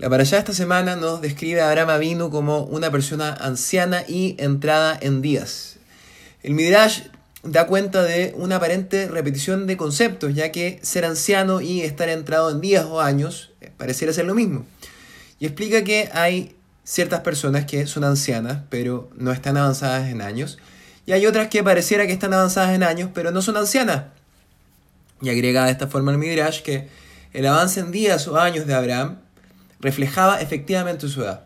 La parashá esta semana nos describe a Abraham Avinu como una persona anciana y entrada en días. El Midrash da cuenta de una aparente repetición de conceptos, ya que ser anciano y estar entrado en días o años eh, pareciera ser lo mismo. Y explica que hay ciertas personas que son ancianas, pero no están avanzadas en años, y hay otras que pareciera que están avanzadas en años, pero no son ancianas. Y agrega de esta forma el Midrash que el avance en días o años de Abraham reflejaba efectivamente su edad.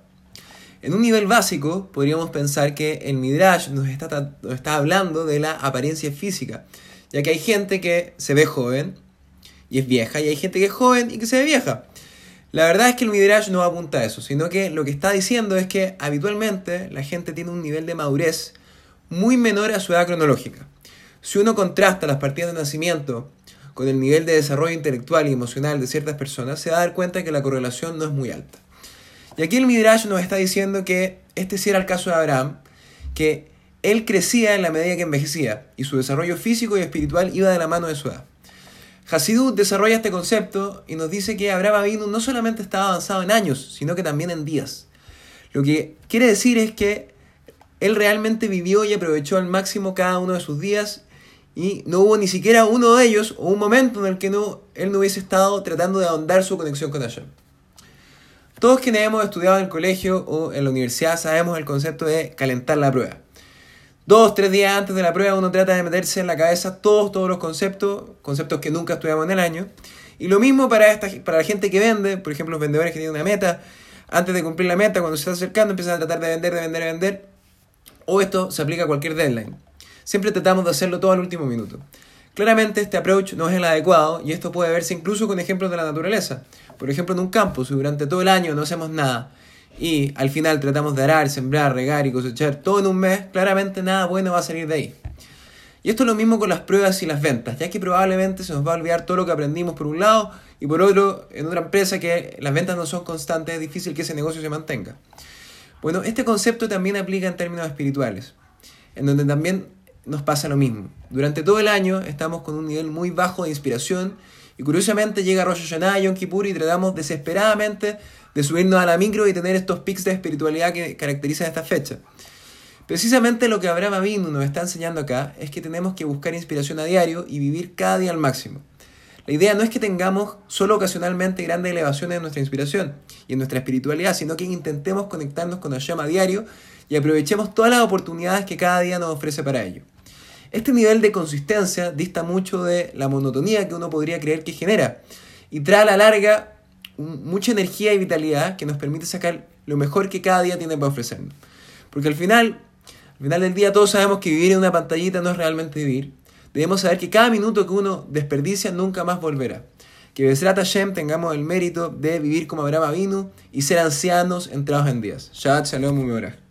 En un nivel básico, podríamos pensar que el Midrash nos está, nos está hablando de la apariencia física, ya que hay gente que se ve joven y es vieja, y hay gente que es joven y que se ve vieja. La verdad es que el Midrash no apunta a eso, sino que lo que está diciendo es que habitualmente la gente tiene un nivel de madurez muy menor a su edad cronológica. Si uno contrasta las partidas de nacimiento con el nivel de desarrollo intelectual y emocional de ciertas personas, se va a dar cuenta que la correlación no es muy alta. Y aquí el Midrash nos está diciendo que este sí era el caso de Abraham, que él crecía en la medida que envejecía y su desarrollo físico y espiritual iba de la mano de su edad. Hasidut desarrolla este concepto y nos dice que Abraham Avinu no solamente estaba avanzado en años, sino que también en días. Lo que quiere decir es que él realmente vivió y aprovechó al máximo cada uno de sus días y no hubo ni siquiera uno de ellos o un momento en el que no, él no hubiese estado tratando de ahondar su conexión con Hashem. Todos quienes hemos estudiado en el colegio o en la universidad sabemos el concepto de calentar la prueba. Dos, tres días antes de la prueba uno trata de meterse en la cabeza todos, todos los conceptos, conceptos que nunca estudiamos en el año. Y lo mismo para, esta, para la gente que vende, por ejemplo los vendedores que tienen una meta, antes de cumplir la meta, cuando se está acercando empiezan a tratar de vender, de vender, de vender. O esto se aplica a cualquier deadline. Siempre tratamos de hacerlo todo al último minuto. Claramente este approach no es el adecuado y esto puede verse incluso con ejemplos de la naturaleza. Por ejemplo, en un campo, si durante todo el año no hacemos nada y al final tratamos de arar, sembrar, regar y cosechar todo en un mes, claramente nada bueno va a salir de ahí. Y esto es lo mismo con las pruebas y las ventas, ya que probablemente se nos va a olvidar todo lo que aprendimos por un lado y por otro, en otra empresa que las ventas no son constantes, es difícil que ese negocio se mantenga. Bueno, este concepto también aplica en términos espirituales, en donde también nos pasa lo mismo. Durante todo el año estamos con un nivel muy bajo de inspiración y curiosamente llega Rosh Hashanah Yom Kippur y tratamos desesperadamente de subirnos a la micro y tener estos pics de espiritualidad que caracterizan esta fecha. Precisamente lo que Abraham Avinu nos está enseñando acá es que tenemos que buscar inspiración a diario y vivir cada día al máximo. La idea no es que tengamos solo ocasionalmente grandes elevaciones en nuestra inspiración y en nuestra espiritualidad, sino que intentemos conectarnos con Hashem a diario y aprovechemos todas las oportunidades que cada día nos ofrece para ello. Este nivel de consistencia dista mucho de la monotonía que uno podría creer que genera y trae a la larga mucha energía y vitalidad que nos permite sacar lo mejor que cada día tiene para ofrecernos. Porque al final, al final del día todos sabemos que vivir en una pantallita no es realmente vivir. Debemos saber que cada minuto que uno desperdicia nunca más volverá. Que Besrat Hashem tengamos el mérito de vivir como Abraham vino y ser ancianos entrados en días. Shabbat Shalom.